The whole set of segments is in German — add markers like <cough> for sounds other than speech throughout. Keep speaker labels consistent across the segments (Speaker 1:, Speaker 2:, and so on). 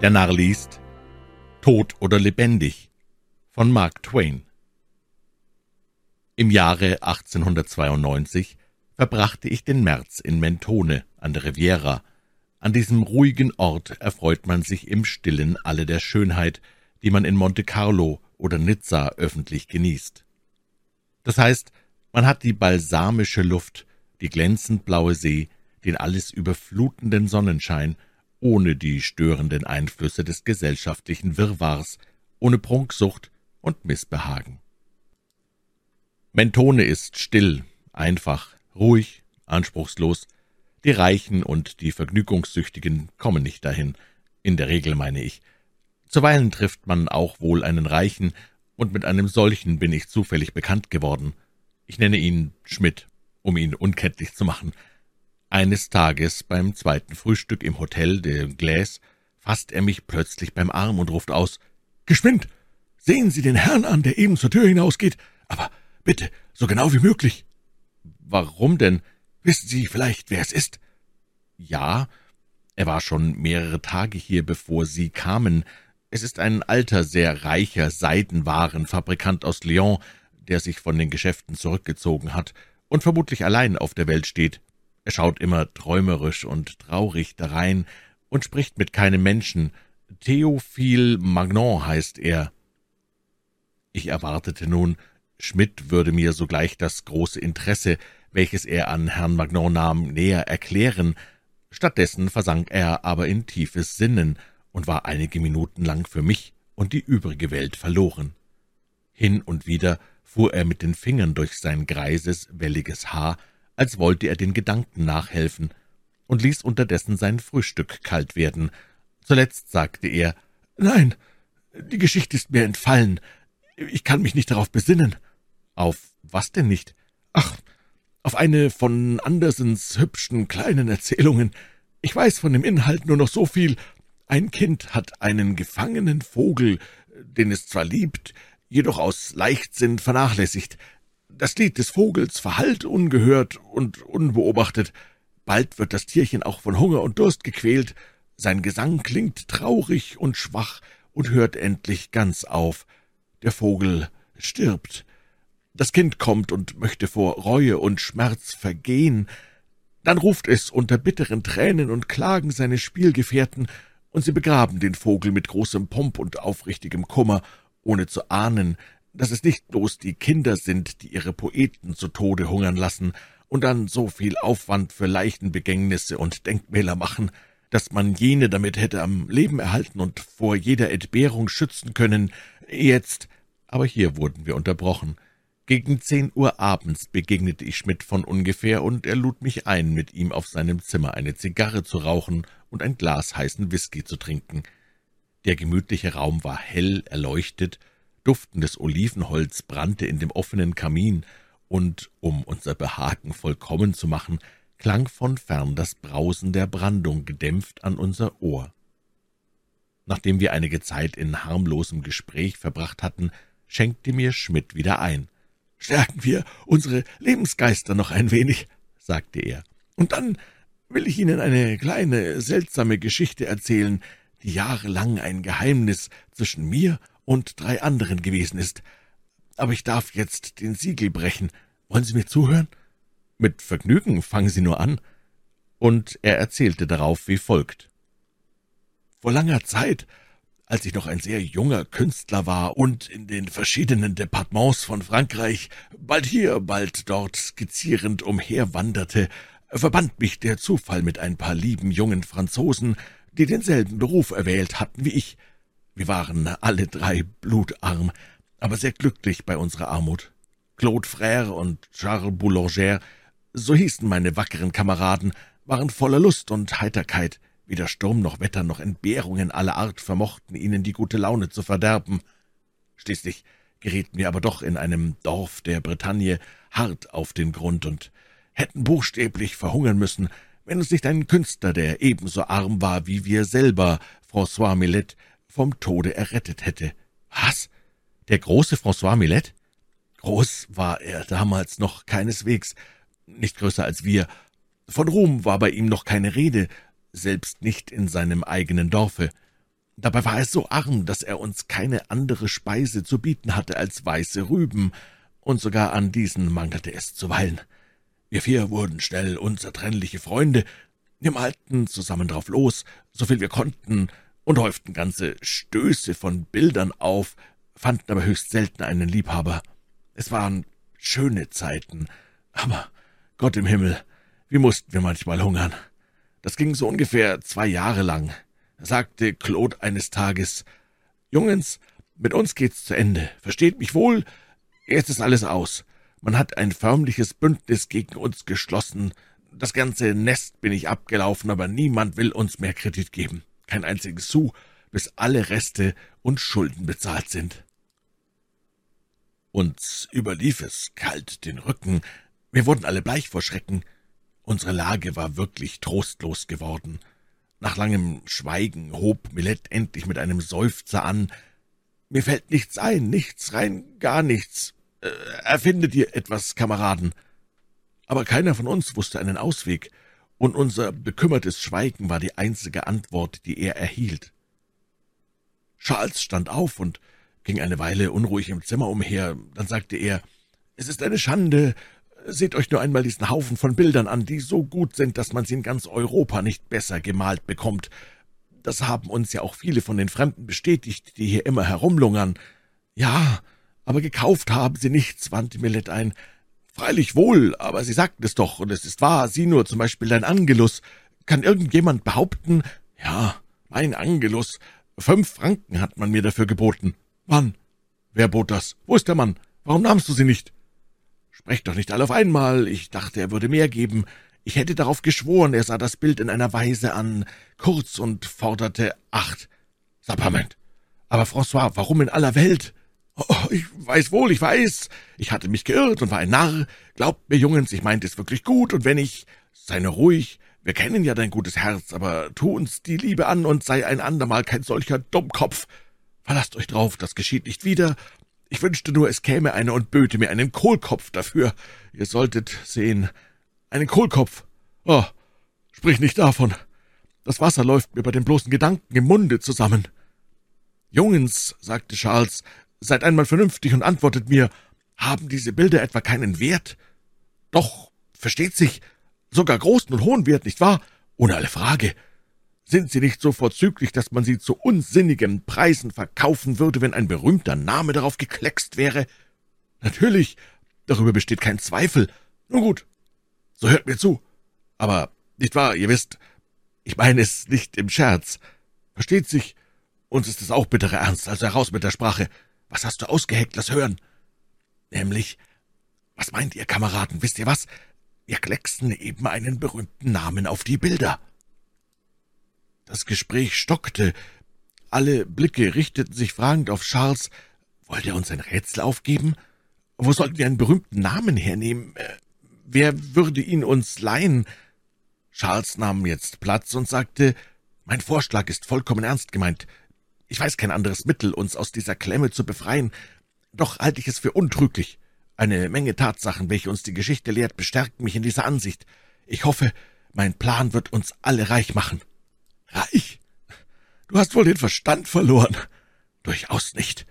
Speaker 1: Der Narr liest Tot oder lebendig von Mark Twain. Im Jahre 1892 verbrachte ich den März in Mentone an der Riviera. An diesem ruhigen Ort erfreut man sich im Stillen alle der Schönheit, die man in Monte Carlo oder Nizza öffentlich genießt. Das heißt, man hat die balsamische Luft, die glänzend blaue See, den alles überflutenden Sonnenschein, ohne die störenden Einflüsse des gesellschaftlichen Wirrwarrs, ohne Prunksucht und Missbehagen. Mentone ist still, einfach, ruhig, anspruchslos. Die Reichen und die Vergnügungssüchtigen kommen nicht dahin, in der Regel meine ich. Zuweilen trifft man auch wohl einen Reichen, und mit einem solchen bin ich zufällig bekannt geworden. Ich nenne ihn Schmidt, um ihn unkenntlich zu machen. Eines Tages beim zweiten Frühstück im Hotel de Glaise fasst er mich plötzlich beim Arm und ruft aus Geschwind. Sehen Sie den Herrn an, der eben zur Tür hinausgeht, aber bitte so genau wie möglich. Warum denn? Wissen Sie vielleicht, wer es ist? Ja, er war schon mehrere Tage hier, bevor Sie kamen. Es ist ein alter, sehr reicher Seidenwarenfabrikant aus Lyon, der sich von den Geschäften zurückgezogen hat und vermutlich allein auf der Welt steht. Er schaut immer träumerisch und traurig darein und spricht mit keinem Menschen. Theophile Magnon heißt er. Ich erwartete nun, Schmidt würde mir sogleich das große Interesse, welches er an Herrn Magnon nahm, näher erklären. Stattdessen versank er aber in tiefes Sinnen und war einige Minuten lang für mich und die übrige Welt verloren. Hin und wieder fuhr er mit den Fingern durch sein greises, welliges Haar, als wollte er den Gedanken nachhelfen, und ließ unterdessen sein Frühstück kalt werden. Zuletzt sagte er, »Nein, die Geschichte ist mir entfallen. Ich kann mich nicht darauf besinnen.« »Auf was denn nicht?« »Ach, auf eine von Andersens hübschen kleinen Erzählungen. Ich weiß von dem Inhalt nur noch so viel. Ein Kind hat einen gefangenen Vogel, den es zwar liebt, jedoch aus Leichtsinn vernachlässigt. Das Lied des Vogels verhallt ungehört und unbeobachtet. Bald wird das Tierchen auch von Hunger und Durst gequält. Sein Gesang klingt traurig und schwach und hört endlich ganz auf. Der Vogel stirbt. Das Kind kommt und möchte vor Reue und Schmerz vergehen. Dann ruft es unter bitteren Tränen und Klagen seine Spielgefährten, und sie begraben den Vogel mit großem Pomp und aufrichtigem Kummer ohne zu ahnen, dass es nicht bloß die Kinder sind, die ihre Poeten zu Tode hungern lassen und dann so viel Aufwand für Leichenbegängnisse und Denkmäler machen, dass man jene damit hätte am Leben erhalten und vor jeder Entbehrung schützen können. Jetzt, aber hier wurden wir unterbrochen. Gegen zehn Uhr abends begegnete ich Schmidt von ungefähr, und er lud mich ein, mit ihm auf seinem Zimmer eine Zigarre zu rauchen und ein Glas heißen Whisky zu trinken. Der gemütliche Raum war hell erleuchtet, duftendes Olivenholz brannte in dem offenen Kamin, und, um unser Behagen vollkommen zu machen, klang von fern das Brausen der Brandung gedämpft an unser Ohr. Nachdem wir einige Zeit in harmlosem Gespräch verbracht hatten, schenkte mir Schmidt wieder ein. »Stärken wir unsere Lebensgeister noch ein wenig«, sagte er, »und dann will ich Ihnen eine kleine, seltsame Geschichte erzählen, die jahrelang ein Geheimnis zwischen mir und drei anderen gewesen ist. Aber ich darf jetzt den Siegel brechen. Wollen Sie mir zuhören? Mit Vergnügen, fangen Sie nur an. Und er erzählte darauf wie folgt. Vor langer Zeit, als ich noch ein sehr junger Künstler war und in den verschiedenen Departements von Frankreich, bald hier, bald dort skizzierend umherwanderte, verband mich der Zufall mit ein paar lieben jungen Franzosen, die denselben Beruf erwählt hatten wie ich. Wir waren alle drei blutarm, aber sehr glücklich bei unserer Armut. Claude Frère und Charles Boulanger, so hießen meine wackeren Kameraden, waren voller Lust und Heiterkeit. Weder Sturm noch Wetter noch Entbehrungen aller Art vermochten ihnen die gute Laune zu verderben. Schließlich gerieten wir aber doch in einem Dorf der Bretagne hart auf den Grund und hätten buchstäblich verhungern müssen, wenn uns nicht ein Künstler, der ebenso arm war wie wir selber, François Millet, vom Tode errettet hätte. Was? Der große François Millet? Groß war er damals noch keineswegs, nicht größer als wir. Von Ruhm war bei ihm noch keine Rede, selbst nicht in seinem eigenen Dorfe. Dabei war er so arm, dass er uns keine andere Speise zu bieten hatte als weiße Rüben, und sogar an diesen mangelte es zuweilen. Wir vier wurden schnell unzertrennliche Freunde, wir malten zusammen drauf los, so viel wir konnten, und häuften ganze Stöße von Bildern auf, fanden aber höchst selten einen Liebhaber. Es waren schöne Zeiten, aber Gott im Himmel, wie mussten wir manchmal hungern. Das ging so ungefähr zwei Jahre lang. Sagte Claude eines Tages, »Jungens, mit uns geht's zu Ende. Versteht mich wohl, jetzt ist alles aus. Man hat ein förmliches Bündnis gegen uns geschlossen. Das ganze Nest bin ich abgelaufen, aber niemand will uns mehr Kredit geben. Kein einziges Sou, bis alle Reste und Schulden bezahlt sind.« Uns überlief es kalt den Rücken. Wir wurden alle bleich vor Schrecken. Unsere Lage war wirklich trostlos geworden. Nach langem Schweigen hob Millet endlich mit einem Seufzer an. »Mir fällt nichts ein, nichts, rein gar nichts. Äh, erfindet ihr etwas, Kameraden?« Aber keiner von uns wusste einen Ausweg, und unser bekümmertes Schweigen war die einzige Antwort, die er erhielt. Charles stand auf und ging eine Weile unruhig im Zimmer umher. Dann sagte er, »Es ist eine Schande, Seht euch nur einmal diesen Haufen von Bildern an, die so gut sind, dass man sie in ganz Europa nicht besser gemalt bekommt. Das haben uns ja auch viele von den Fremden bestätigt, die hier immer herumlungern. Ja, aber gekauft haben sie nichts, wandte Millet ein. Freilich wohl, aber Sie sagten es doch, und es ist wahr, sieh nur zum Beispiel dein Angelus. Kann irgendjemand behaupten? Ja, mein Angelus. Fünf Franken hat man mir dafür geboten. Wann? Wer bot das? Wo ist der Mann? Warum nahmst du sie nicht? Sprecht doch nicht alle auf einmal. Ich dachte, er würde mehr geben. Ich hätte darauf geschworen, er sah das Bild in einer Weise an, kurz und forderte acht. Sapperment. Aber François, warum in aller Welt? Oh, ich weiß wohl, ich weiß. Ich hatte mich geirrt und war ein Narr. Glaubt mir, Jungens, ich meinte es wirklich gut, und wenn ich... Sei nur ruhig. Wir kennen ja dein gutes Herz, aber tu uns die Liebe an und sei ein andermal kein solcher Dummkopf. Verlasst euch drauf, das geschieht nicht wieder, ich wünschte nur, es käme einer und böte mir einen Kohlkopf dafür. Ihr solltet sehen. Einen Kohlkopf. Oh, sprich nicht davon. Das Wasser läuft mir bei dem bloßen Gedanken im Munde zusammen. Jungens, sagte Charles, seid einmal vernünftig und antwortet mir, haben diese Bilder etwa keinen Wert? Doch, versteht sich, sogar großen und hohen Wert, nicht wahr? Ohne alle Frage. Sind sie nicht so vorzüglich, dass man sie zu unsinnigen Preisen verkaufen würde, wenn ein berühmter Name darauf gekleckst wäre? Natürlich, darüber besteht kein Zweifel. Nun gut, so hört mir zu. Aber, nicht wahr, ihr wisst, ich meine es nicht im Scherz. Versteht sich, uns ist es auch bitterer Ernst, also heraus mit der Sprache. Was hast du ausgeheckt, lass hören. Nämlich, was meint ihr, Kameraden, wisst ihr was? Wir klecksen eben einen berühmten Namen auf die Bilder. Das Gespräch stockte. Alle Blicke richteten sich fragend auf Charles. Wollte er uns ein Rätsel aufgeben? Wo sollten wir einen berühmten Namen hernehmen? Äh, wer würde ihn uns leihen? Charles nahm jetzt Platz und sagte, »Mein Vorschlag ist vollkommen ernst gemeint. Ich weiß kein anderes Mittel, uns aus dieser Klemme zu befreien. Doch halte ich es für untrüglich. Eine Menge Tatsachen, welche uns die Geschichte lehrt, bestärken mich in dieser Ansicht. Ich hoffe, mein Plan wird uns alle reich machen.« Reich? Du hast wohl den Verstand verloren. Durchaus nicht.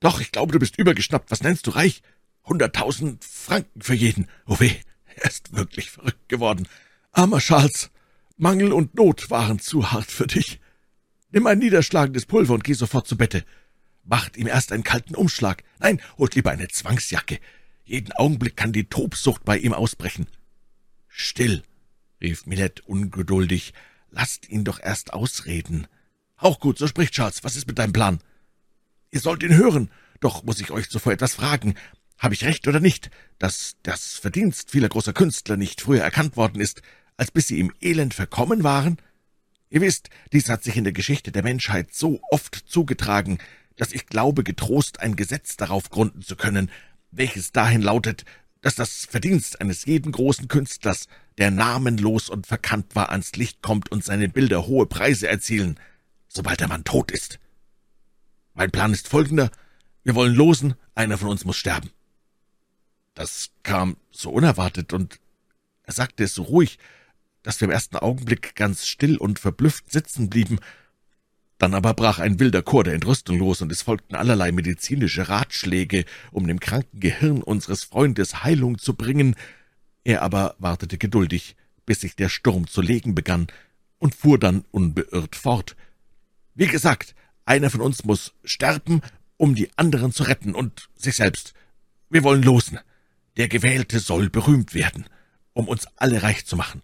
Speaker 1: Doch, ich glaube, du bist übergeschnappt. Was nennst du reich? Hunderttausend Franken für jeden. Oh weh, er ist wirklich verrückt geworden. Armer Charles, Mangel und Not waren zu hart für dich. Nimm ein niederschlagendes Pulver und geh sofort zu Bette. Macht ihm erst einen kalten Umschlag. Nein, holt lieber eine Zwangsjacke. Jeden Augenblick kann die Tobsucht bei ihm ausbrechen. Still, rief Millet ungeduldig, Lasst ihn doch erst ausreden. Auch gut, so spricht Charles. Was ist mit deinem Plan? Ihr sollt ihn hören. Doch muss ich euch zuvor etwas fragen. Habe ich recht oder nicht, dass das Verdienst vieler großer Künstler nicht früher erkannt worden ist, als bis sie im Elend verkommen waren? Ihr wisst, dies hat sich in der Geschichte der Menschheit so oft zugetragen, dass ich glaube, getrost ein Gesetz darauf gründen zu können, welches dahin lautet, dass das Verdienst eines jeden großen Künstlers, der namenlos und verkannt war, ans Licht kommt und seine Bilder hohe Preise erzielen, sobald der Mann tot ist. Mein Plan ist folgender. Wir wollen losen, einer von uns muss sterben. Das kam so unerwartet, und er sagte es so ruhig, dass wir im ersten Augenblick ganz still und verblüfft sitzen blieben. Dann aber brach ein wilder Chor der Entrüstung los, und es folgten allerlei medizinische Ratschläge, um dem kranken Gehirn unseres Freundes Heilung zu bringen. Er aber wartete geduldig, bis sich der Sturm zu legen begann, und fuhr dann unbeirrt fort. Wie gesagt, einer von uns muss sterben, um die anderen zu retten und sich selbst. Wir wollen losen. Der Gewählte soll berühmt werden, um uns alle reich zu machen.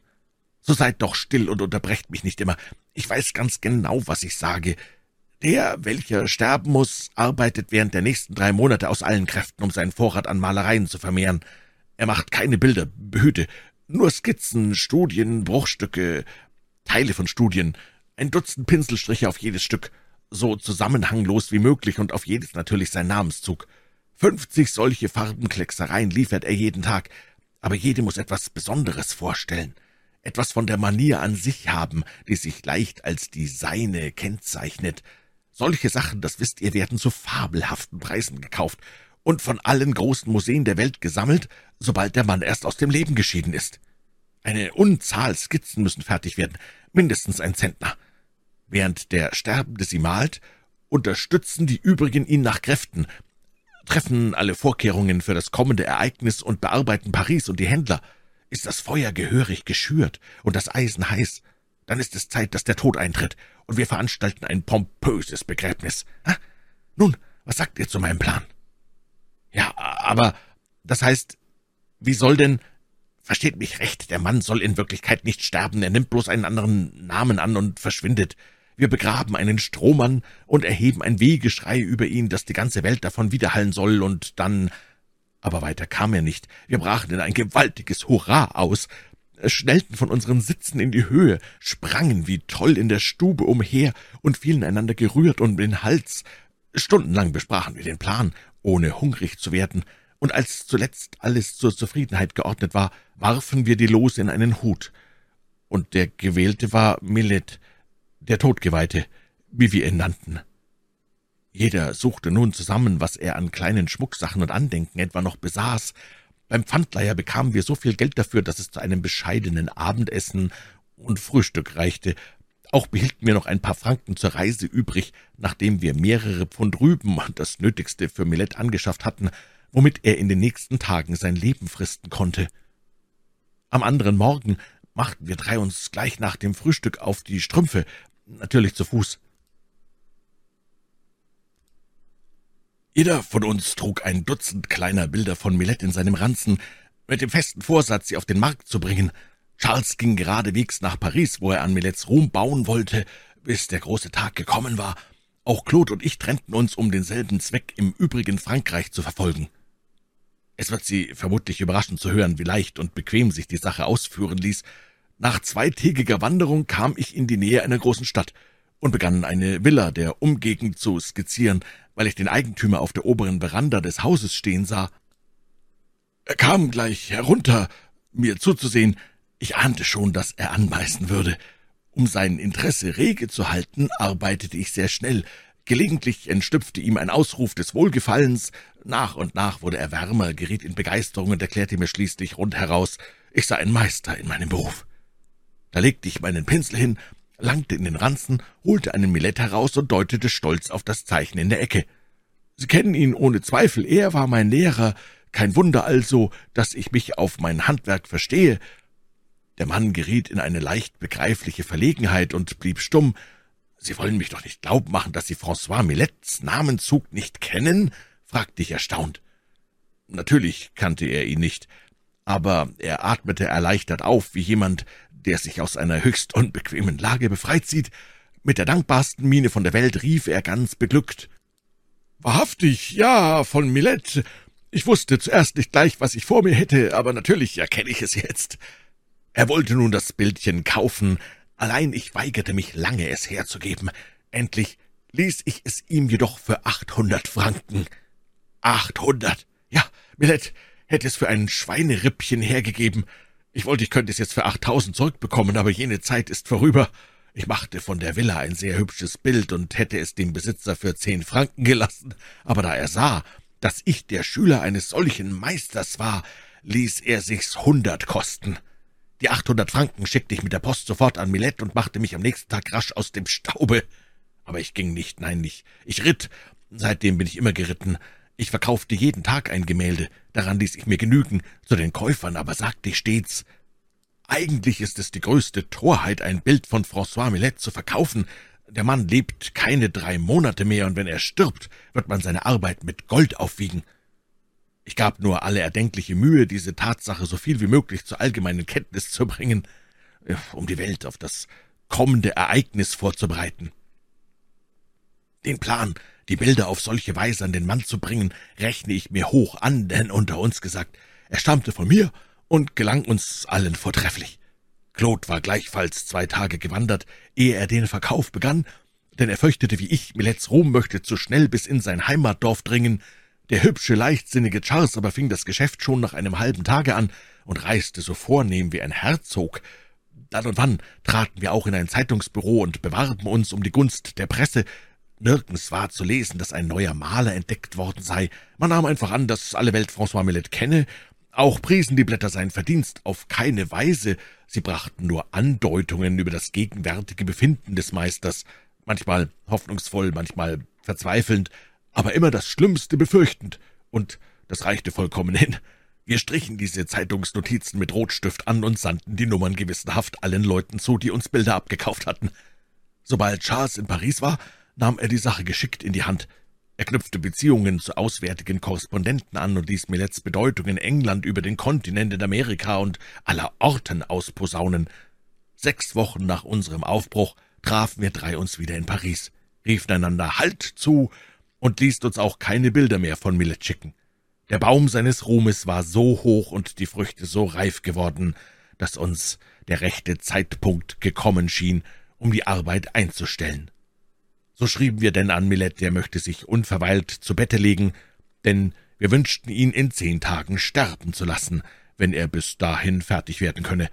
Speaker 1: So seid doch still und unterbrecht mich nicht immer. Ich weiß ganz genau, was ich sage. Der, welcher sterben muss, arbeitet während der nächsten drei Monate aus allen Kräften, um seinen Vorrat an Malereien zu vermehren. Er macht keine Bilder, behüte, nur Skizzen, Studien, Bruchstücke, Teile von Studien, ein Dutzend Pinselstriche auf jedes Stück, so zusammenhanglos wie möglich und auf jedes natürlich sein Namenszug. Fünfzig solche Farbenklecksereien liefert er jeden Tag, aber jede muss etwas Besonderes vorstellen etwas von der Manier an sich haben, die sich leicht als die seine kennzeichnet. Solche Sachen, das wisst ihr, werden zu fabelhaften Preisen gekauft und von allen großen Museen der Welt gesammelt, sobald der Mann erst aus dem Leben geschieden ist. Eine Unzahl Skizzen müssen fertig werden, mindestens ein Zentner. Während der Sterbende sie malt, unterstützen die übrigen ihn nach Kräften, treffen alle Vorkehrungen für das kommende Ereignis und bearbeiten Paris und die Händler – ist das Feuer gehörig geschürt und das Eisen heiß, dann ist es Zeit, dass der Tod eintritt, und wir veranstalten ein pompöses Begräbnis. Ha? Nun, was sagt ihr zu meinem Plan? Ja, aber das heißt, wie soll denn... Versteht mich recht, der Mann soll in Wirklichkeit nicht sterben, er nimmt bloß einen anderen Namen an und verschwindet. Wir begraben einen Strohmann und erheben ein Wehgeschrei über ihn, dass die ganze Welt davon widerhallen soll, und dann aber weiter kam er nicht. Wir brachen in ein gewaltiges Hurra aus, schnellten von unseren Sitzen in die Höhe, sprangen wie toll in der Stube umher und fielen einander gerührt um den Hals. Stundenlang besprachen wir den Plan, ohne hungrig zu werden, und als zuletzt alles zur Zufriedenheit geordnet war, warfen wir die Lose in einen Hut. Und der Gewählte war Millet, der Todgeweihte, wie wir ihn nannten. Jeder suchte nun zusammen, was er an kleinen Schmucksachen und Andenken etwa noch besaß. Beim Pfandleiher bekamen wir so viel Geld dafür, dass es zu einem bescheidenen Abendessen und Frühstück reichte. Auch behielten wir noch ein paar Franken zur Reise übrig, nachdem wir mehrere Pfund Rüben und das Nötigste für Millet angeschafft hatten, womit er in den nächsten Tagen sein Leben fristen konnte. Am anderen Morgen machten wir drei uns gleich nach dem Frühstück auf die Strümpfe, natürlich zu Fuß. Jeder von uns trug ein Dutzend kleiner Bilder von Millet in seinem Ranzen, mit dem festen Vorsatz, sie auf den Markt zu bringen. Charles ging geradewegs nach Paris, wo er an Millets Ruhm bauen wollte, bis der große Tag gekommen war. Auch Claude und ich trennten uns, um denselben Zweck im übrigen Frankreich zu verfolgen. Es wird Sie vermutlich überraschen zu hören, wie leicht und bequem sich die Sache ausführen ließ. Nach zweitägiger Wanderung kam ich in die Nähe einer großen Stadt und begann eine Villa der Umgegend zu skizzieren, weil ich den Eigentümer auf der oberen Veranda des Hauses stehen sah. Er kam gleich herunter, mir zuzusehen. Ich ahnte schon, dass er anbeißen würde. Um sein Interesse rege zu halten, arbeitete ich sehr schnell. Gelegentlich entstüpfte ihm ein Ausruf des Wohlgefallens. Nach und nach wurde er wärmer, geriet in Begeisterung und erklärte mir schließlich rundheraus, ich sei ein Meister in meinem Beruf. Da legte ich meinen Pinsel hin langte in den Ranzen, holte einen Milett heraus und deutete stolz auf das Zeichen in der Ecke. Sie kennen ihn ohne Zweifel, er war mein Lehrer, kein Wunder also, dass ich mich auf mein Handwerk verstehe. Der Mann geriet in eine leicht begreifliche Verlegenheit und blieb stumm. Sie wollen mich doch nicht glauben machen, dass Sie François Millets Namenzug nicht kennen? fragte ich erstaunt. Natürlich kannte er ihn nicht, aber er atmete erleichtert auf, wie jemand, der sich aus einer höchst unbequemen Lage befreit sieht. Mit der dankbarsten Miene von der Welt rief er ganz beglückt. »Wahrhaftig, ja, von Millet. Ich wusste zuerst nicht gleich, was ich vor mir hätte, aber natürlich erkenne ich es jetzt.« Er wollte nun das Bildchen kaufen, allein ich weigerte mich lange, es herzugeben. Endlich ließ ich es ihm jedoch für achthundert Franken. Achthundert! Ja, Millet hätte es für ein Schweinerippchen hergegeben. Ich wollte, ich könnte es jetzt für achttausend zurückbekommen, aber jene Zeit ist vorüber. Ich machte von der Villa ein sehr hübsches Bild und hätte es dem Besitzer für zehn Franken gelassen, aber da er sah, dass ich der Schüler eines solchen Meisters war, ließ er sich's hundert kosten. Die achthundert Franken schickte ich mit der Post sofort an Millet und machte mich am nächsten Tag rasch aus dem Staube. Aber ich ging nicht, nein, nicht. Ich ritt. Seitdem bin ich immer geritten. Ich verkaufte jeden Tag ein Gemälde, daran ließ ich mir genügen, zu den Käufern aber sagte ich stets, eigentlich ist es die größte Torheit, ein Bild von François Millet zu verkaufen. Der Mann lebt keine drei Monate mehr, und wenn er stirbt, wird man seine Arbeit mit Gold aufwiegen. Ich gab nur alle erdenkliche Mühe, diese Tatsache so viel wie möglich zur allgemeinen Kenntnis zu bringen, äh, um die Welt auf das kommende Ereignis vorzubereiten. Den Plan, die Bilder auf solche Weise an den Mann zu bringen, rechne ich mir hoch an, denn unter uns gesagt, er stammte von mir und gelang uns allen vortrefflich. Claude war gleichfalls zwei Tage gewandert, ehe er den Verkauf begann, denn er fürchtete wie ich, Milets Ruhm möchte zu schnell bis in sein Heimatdorf dringen. Der hübsche, leichtsinnige Charles aber fing das Geschäft schon nach einem halben Tage an und reiste so vornehm wie ein Herzog. Dann und wann traten wir auch in ein Zeitungsbüro und bewarben uns um die Gunst der Presse, Nirgends war zu lesen, dass ein neuer Maler entdeckt worden sei. Man nahm einfach an, dass alle Welt François Millet kenne. Auch priesen die Blätter sein Verdienst auf keine Weise. Sie brachten nur Andeutungen über das gegenwärtige Befinden des Meisters, manchmal hoffnungsvoll, manchmal verzweifelnd, aber immer das Schlimmste befürchtend. Und das reichte vollkommen hin. Wir strichen diese Zeitungsnotizen mit Rotstift an und sandten die Nummern gewissenhaft allen Leuten zu, die uns Bilder abgekauft hatten. Sobald Charles in Paris war, nahm er die Sache geschickt in die Hand. Er knüpfte Beziehungen zu auswärtigen Korrespondenten an und ließ Millets Bedeutung in England über den Kontinent in Amerika und aller Orten ausposaunen. Sechs Wochen nach unserem Aufbruch trafen wir drei uns wieder in Paris, riefen einander Halt zu und ließen uns auch keine Bilder mehr von Millet schicken. Der Baum seines Ruhmes war so hoch und die Früchte so reif geworden, dass uns der rechte Zeitpunkt gekommen schien, um die Arbeit einzustellen. So schrieben wir denn an Millet, der möchte sich unverweilt zu Bette legen, denn wir wünschten ihn in zehn Tagen sterben zu lassen, wenn er bis dahin fertig werden könne.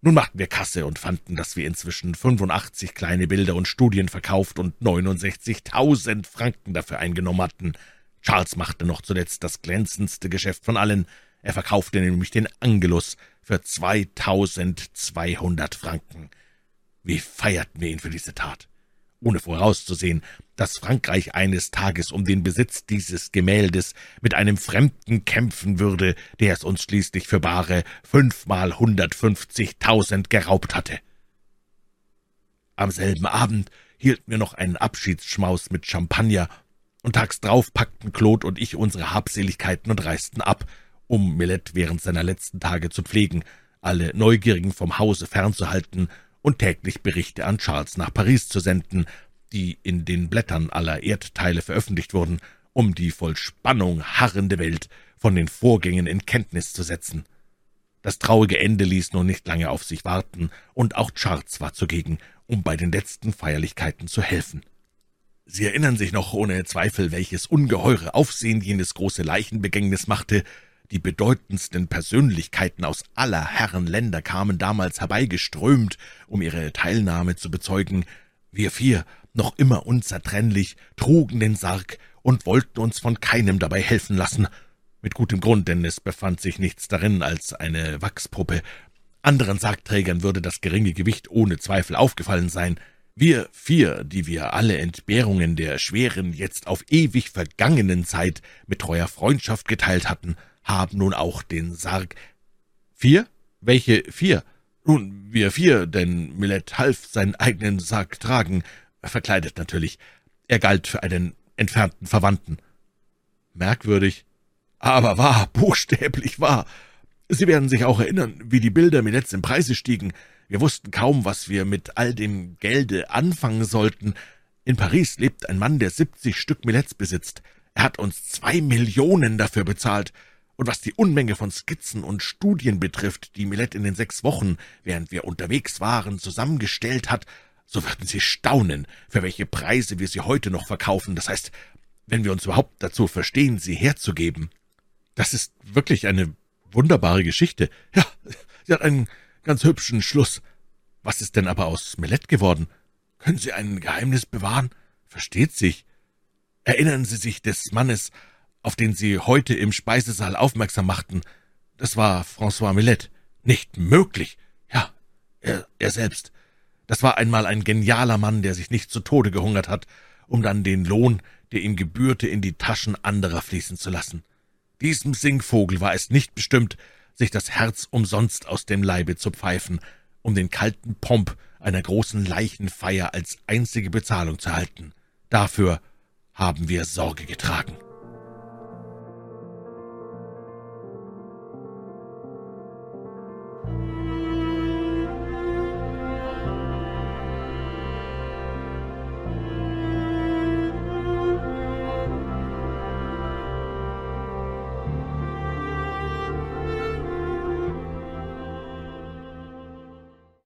Speaker 1: Nun machten wir Kasse und fanden, dass wir inzwischen 85 kleine Bilder und Studien verkauft und 69.000 Franken dafür eingenommen hatten. Charles machte noch zuletzt das glänzendste Geschäft von allen. Er verkaufte nämlich den Angelus für 2200 Franken. Wie feierten wir ihn für diese Tat! Ohne vorauszusehen, dass Frankreich eines Tages um den Besitz dieses Gemäldes mit einem Fremden kämpfen würde, der es uns schließlich für bare fünfmal hundertfünfzigtausend geraubt hatte. Am selben Abend hielten wir noch einen Abschiedsschmaus mit Champagner, und tags drauf packten Claude und ich unsere Habseligkeiten und reisten ab, um Millet während seiner letzten Tage zu pflegen, alle Neugierigen vom Hause fernzuhalten und täglich Berichte an Charles nach Paris zu senden, die in den Blättern aller Erdteile veröffentlicht wurden, um die voll Spannung harrende Welt von den Vorgängen in Kenntnis zu setzen. Das traurige Ende ließ nun nicht lange auf sich warten, und auch Charles war zugegen, um bei den letzten Feierlichkeiten zu helfen. Sie erinnern sich noch ohne Zweifel, welches ungeheure Aufsehen jenes große Leichenbegängnis machte, die bedeutendsten Persönlichkeiten aus aller Herren Länder kamen damals herbeigeströmt, um ihre Teilnahme zu bezeugen. Wir vier, noch immer unzertrennlich, trugen den Sarg und wollten uns von keinem dabei helfen lassen. Mit gutem Grund, denn es befand sich nichts darin als eine Wachspuppe. Anderen Sargträgern würde das geringe Gewicht ohne Zweifel aufgefallen sein. Wir vier, die wir alle Entbehrungen der schweren, jetzt auf ewig vergangenen Zeit mit treuer Freundschaft geteilt hatten, haben nun auch den Sarg. Vier? Welche vier? Nun, wir vier, denn Millet half seinen eigenen Sarg tragen, verkleidet natürlich. Er galt für einen entfernten Verwandten. Merkwürdig, aber wahr, <laughs> buchstäblich wahr. Sie werden sich auch erinnern, wie die Bilder Millets im Preise stiegen. Wir wussten kaum, was wir mit all dem Gelde anfangen sollten. In Paris lebt ein Mann, der siebzig Stück Millets besitzt. Er hat uns zwei Millionen dafür bezahlt. Und was die Unmenge von Skizzen und Studien betrifft, die Millet in den sechs Wochen, während wir unterwegs waren, zusammengestellt hat, so würden Sie staunen, für welche Preise wir sie heute noch verkaufen, das heißt, wenn wir uns überhaupt dazu verstehen, sie herzugeben. Das ist wirklich eine wunderbare Geschichte. Ja, sie hat einen ganz hübschen Schluss. Was ist denn aber aus Millet geworden? Können Sie ein Geheimnis bewahren? Versteht sich. Erinnern Sie sich des Mannes, auf den Sie heute im Speisesaal aufmerksam machten. Das war François Millet. Nicht möglich. Ja, er, er selbst. Das war einmal ein genialer Mann, der sich nicht zu Tode gehungert hat, um dann den Lohn, der ihm gebührte, in die Taschen anderer fließen zu lassen. Diesem Singvogel war es nicht bestimmt, sich das Herz umsonst aus dem Leibe zu pfeifen, um den kalten Pomp einer großen Leichenfeier als einzige Bezahlung zu halten. Dafür haben wir Sorge getragen.